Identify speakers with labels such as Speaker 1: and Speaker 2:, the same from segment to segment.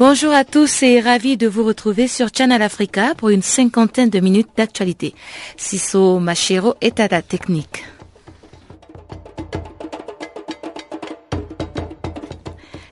Speaker 1: Bonjour à tous et ravi de vous retrouver sur Channel Africa pour une cinquantaine de minutes d'actualité. Siso Machero est à la technique.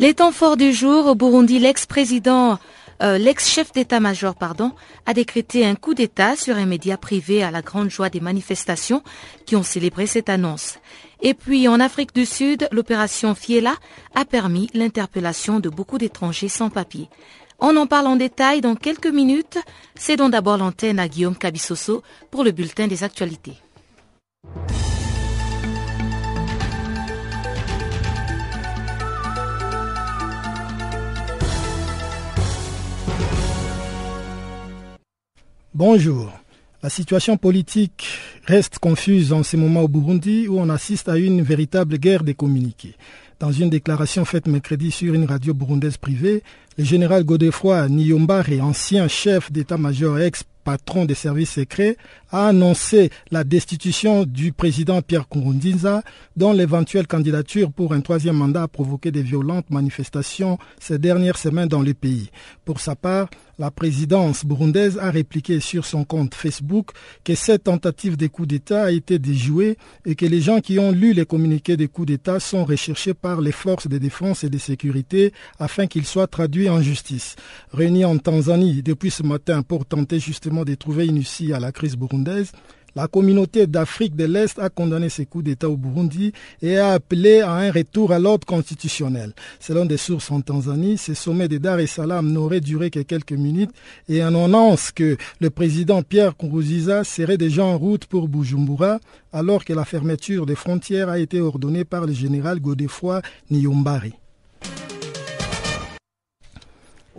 Speaker 1: Les temps forts du jour au Burundi, l'ex-président euh, l'ex-chef d'état-major, pardon, a décrété un coup d'État sur un média privé à la grande joie des manifestations qui ont célébré cette annonce. Et puis en Afrique du Sud, l'opération Fiela a permis l'interpellation de beaucoup d'étrangers sans papier. On en parle en détail dans quelques minutes. Cédons d'abord l'antenne à Guillaume Cabissoso pour le bulletin des actualités.
Speaker 2: Bonjour. La situation politique reste confuse en ce moment au Burundi où on assiste à une véritable guerre des communiqués. Dans une déclaration faite mercredi sur une radio burundaise privée, le général Godefroy Niyombare, ancien chef d'état-major ex patron des services secrets, a annoncé la destitution du président Pierre Nkurunziza, dont l'éventuelle candidature pour un troisième mandat a provoqué des violentes manifestations ces dernières semaines dans le pays. Pour sa part, la présidence burundaise a répliqué sur son compte Facebook que cette tentative de coup d'État a été déjouée et que les gens qui ont lu les communiqués des coups d'État sont recherchés par les forces de défense et de sécurité afin qu'ils soient traduits en justice. Réunis en Tanzanie depuis ce matin pour tenter justement de trouver une issue à la crise burundaise, la communauté d'Afrique de l'Est a condamné ces coups d'État au Burundi et a appelé à un retour à l'ordre constitutionnel. Selon des sources en Tanzanie, ce sommet de Dar es Salaam n'aurait duré que quelques minutes et on annonce que le président Pierre Kourouziza serait déjà en route pour Bujumbura alors que la fermeture des frontières a été ordonnée par le général Godefroy Niyombari.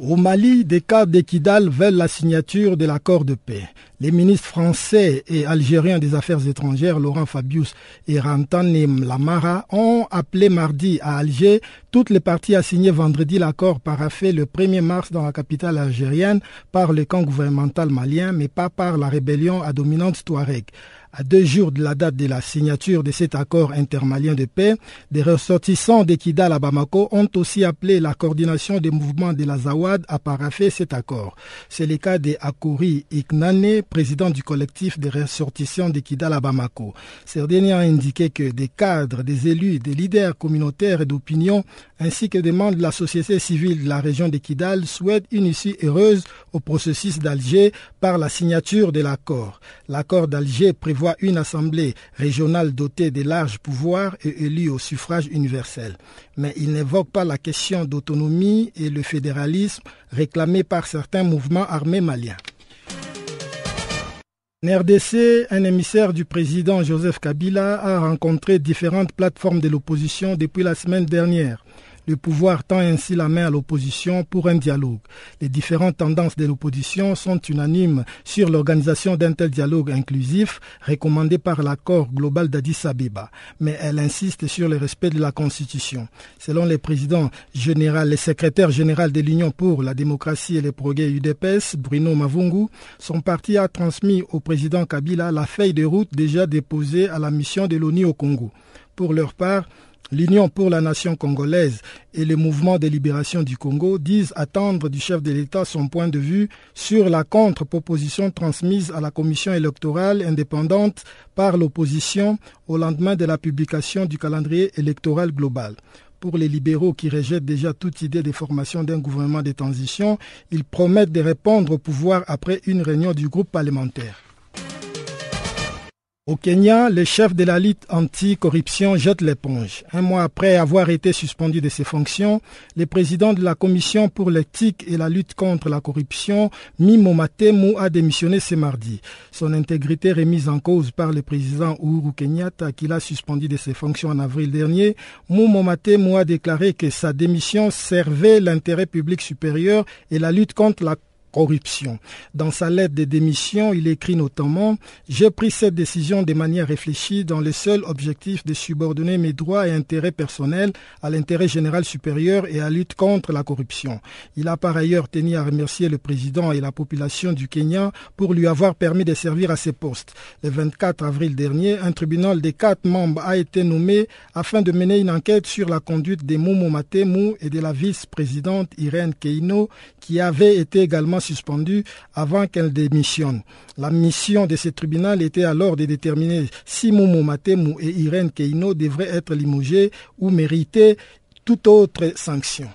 Speaker 2: Au Mali, des cadres d'Equidal veulent la signature de l'accord de paix. Les ministres français et algériens des Affaires étrangères, Laurent Fabius et Rantanem Lamara, ont appelé mardi à Alger toutes les parties à signer vendredi l'accord paraffé le 1er mars dans la capitale algérienne par le camp gouvernemental malien, mais pas par la rébellion à dominante Touareg. À deux jours de la date de la signature de cet accord intermalien de paix, des ressortissants d'Equidal à Bamako ont aussi appelé la coordination des mouvements de la Zawad à paraffer cet accord. C'est le cas de Akouri Iknane, président du collectif des ressortissants d'Equidal à Bamako. Ce dernier a indiqué que des cadres, des élus, des leaders communautaires et d'opinion, ainsi que des membres de la société civile de la région d'Equidal souhaitent une issue heureuse au processus d'Alger par la signature de l'accord. L'accord d'Alger prévoit voit une assemblée régionale dotée de larges pouvoirs et élue au suffrage universel. Mais il n'évoque pas la question d'autonomie et le fédéralisme réclamé par certains mouvements armés maliens. En RDC, un émissaire du président Joseph Kabila a rencontré différentes plateformes de l'opposition depuis la semaine dernière. Le pouvoir tend ainsi la main à l'opposition pour un dialogue. Les différentes tendances de l'opposition sont unanimes sur l'organisation d'un tel dialogue inclusif recommandé par l'accord global d'Addis Abeba, mais elle insiste sur le respect de la Constitution. Selon le président général, le secrétaire général de l'Union pour la démocratie et les progrès UDPS, Bruno Mavungu, son parti a transmis au président Kabila la feuille de route déjà déposée à la mission de l'ONU au Congo. Pour leur part, L'Union pour la nation congolaise et le mouvement de libération du Congo disent attendre du chef de l'État son point de vue sur la contre-proposition transmise à la commission électorale indépendante par l'opposition au lendemain de la publication du calendrier électoral global. Pour les libéraux qui rejettent déjà toute idée de formation d'un gouvernement de transition, ils promettent de répondre au pouvoir après une réunion du groupe parlementaire. Au Kenya, le chef de la lutte anti-corruption jette l'éponge. Un mois après avoir été suspendu de ses fonctions, le président de la commission pour l'éthique et la lutte contre la corruption, Mimo Matemu, a démissionné ce mardi. Son intégrité remise en cause par le président Uhuru Kenyatta, qui l'a suspendu de ses fonctions en avril dernier, Mimo Matemu a déclaré que sa démission servait l'intérêt public supérieur et la lutte contre la corruption. Dans sa lettre de démission, il écrit notamment J'ai pris cette décision de manière réfléchie dans le seul objectif de subordonner mes droits et intérêts personnels à l'intérêt général supérieur et à la lutte contre la corruption. Il a par ailleurs tenu à remercier le président et la population du Kenya pour lui avoir permis de servir à ses postes. Le 24 avril dernier, un tribunal de quatre membres a été nommé afin de mener une enquête sur la conduite de Momo Matemu et de la vice-présidente Irène Keino qui avait été également suspendu avant qu'elle démissionne. La mission de ce tribunal était alors de déterminer si Momo Matemu et Irène Keino devraient être limogés ou mériter toute autre sanction.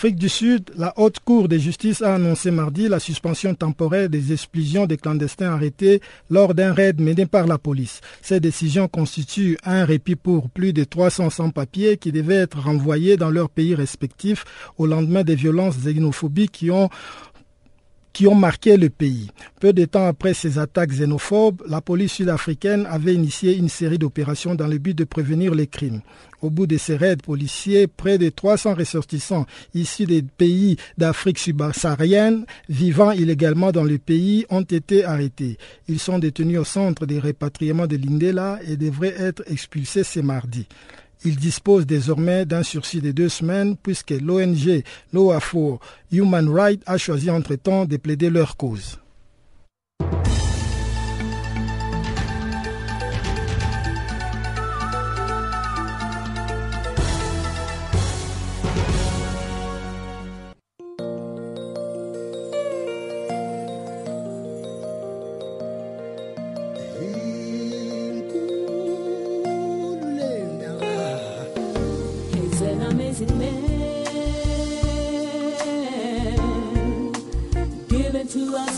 Speaker 2: Afrique du Sud, la Haute Cour de justice a annoncé mardi la suspension temporaire des expulsions des clandestins arrêtés lors d'un raid mené par la police. Cette décision constitue un répit pour plus de 300 sans-papiers qui devaient être renvoyés dans leurs pays respectifs au lendemain des violences xénophobiques qui ont qui ont marqué le pays. Peu de temps après ces attaques xénophobes, la police sud-africaine avait initié une série d'opérations dans le but de prévenir les crimes. Au bout de ces raids policiers, près de 300 ressortissants issus des pays d'Afrique subsaharienne vivant illégalement dans le pays ont été arrêtés. Ils sont détenus au centre de répatriement de l'Indela et devraient être expulsés ce mardi. Ils disposent désormais d'un sursis de deux semaines puisque l'ONG Law for Human Rights a choisi entre-temps de plaider leur cause.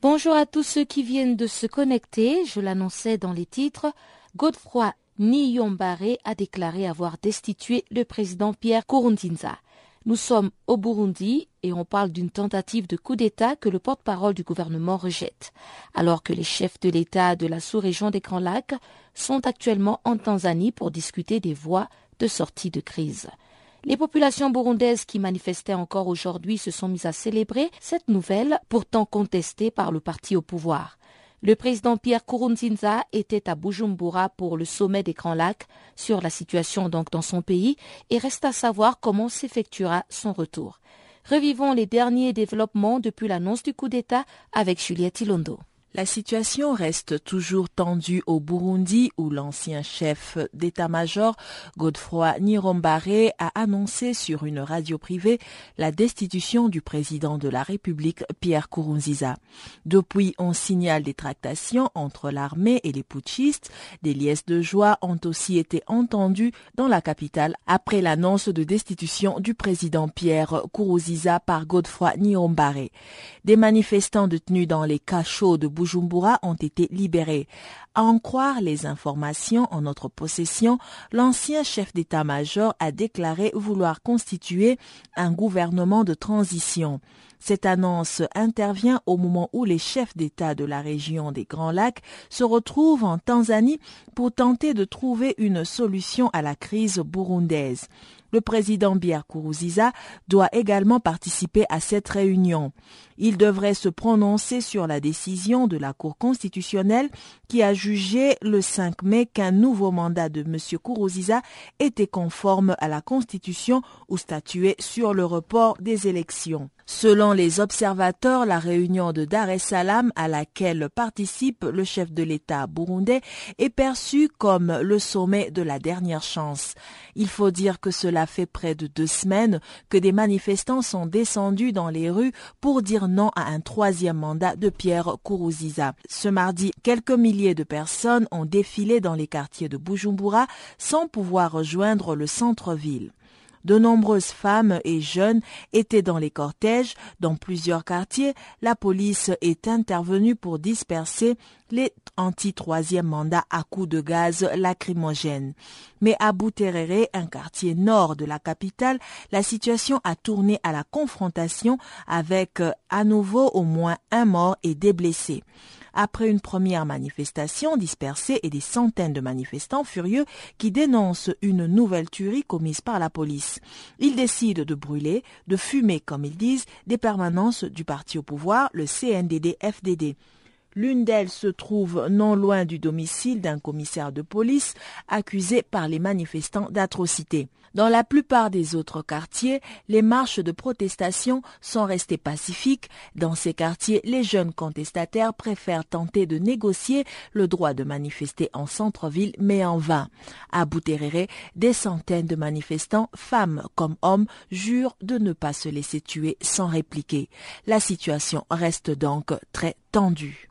Speaker 1: Bonjour à tous ceux qui viennent de se connecter. Je l'annonçais dans les titres. Godefroy Niyombare a déclaré avoir destitué le président Pierre Kourounzinza. Nous sommes au Burundi et on parle d'une tentative de coup d'État que le porte-parole du gouvernement rejette, alors que les chefs de l'État de la sous-région des Grands Lacs sont actuellement en Tanzanie pour discuter des voies de sortie de crise. Les populations burundaises qui manifestaient encore aujourd'hui se sont mises à célébrer cette nouvelle, pourtant contestée par le parti au pouvoir. Le président Pierre Kourounzinza était à Bujumbura pour le sommet des Grands Lacs sur la situation donc dans son pays et reste à savoir comment s'effectuera son retour. Revivons les derniers développements depuis l'annonce du coup d'État avec Juliette Ilondo.
Speaker 3: La situation reste toujours tendue au Burundi où l'ancien chef d'état-major Godefroy Nirombare a annoncé sur une radio privée la destitution du président de la République Pierre Kourounziza. Depuis, on signale des tractations entre l'armée et les putschistes. Des liesses de joie ont aussi été entendues dans la capitale après l'annonce de destitution du président Pierre Kourouziza par Godefroy Nirombare. Des manifestants détenus dans les cachots de Bujumbura ont été libérés. À en croire les informations en notre possession, l'ancien chef d'état-major a déclaré vouloir constituer un gouvernement de transition. Cette annonce intervient au moment où les chefs d'État de la région des Grands Lacs se retrouvent en Tanzanie pour tenter de trouver une solution à la crise burundaise. Le président Pierre Kourouziza doit également participer à cette réunion. Il devrait se prononcer sur la décision de la Cour constitutionnelle qui a jugé le 5 mai qu'un nouveau mandat de M. Kourouziza était conforme à la Constitution ou statuait sur le report des élections. Selon les observateurs, la réunion de Dar es Salaam à laquelle participe le chef de l'État burundais est perçue comme le sommet de la dernière chance. Il faut dire que cela fait près de deux semaines que des manifestants sont descendus dans les rues pour dire non à un troisième mandat de Pierre Kourouziza. Ce mardi, quelques milliers de personnes ont défilé dans les quartiers de Bujumbura sans pouvoir rejoindre le centre-ville. De nombreuses femmes et jeunes étaient dans les cortèges. Dans plusieurs quartiers, la police est intervenue pour disperser les anti-troisième mandat à coups de gaz lacrymogène. Mais à Bouterere, un quartier nord de la capitale, la situation a tourné à la confrontation avec à nouveau au moins un mort et des blessés après une première manifestation dispersée et des centaines de manifestants furieux qui dénoncent une nouvelle tuerie commise par la police. Ils décident de brûler, de fumer, comme ils disent, des permanences du parti au pouvoir, le CNDD-FDD. L'une d'elles se trouve non loin du domicile d'un commissaire de police accusé par les manifestants d'atrocités. Dans la plupart des autres quartiers, les marches de protestation sont restées pacifiques. Dans ces quartiers, les jeunes contestataires préfèrent tenter de négocier le droit de manifester en centre-ville, mais en vain. À Bouterere, des centaines de manifestants, femmes comme hommes, jurent de ne pas se laisser tuer sans répliquer. La situation reste donc très tendue.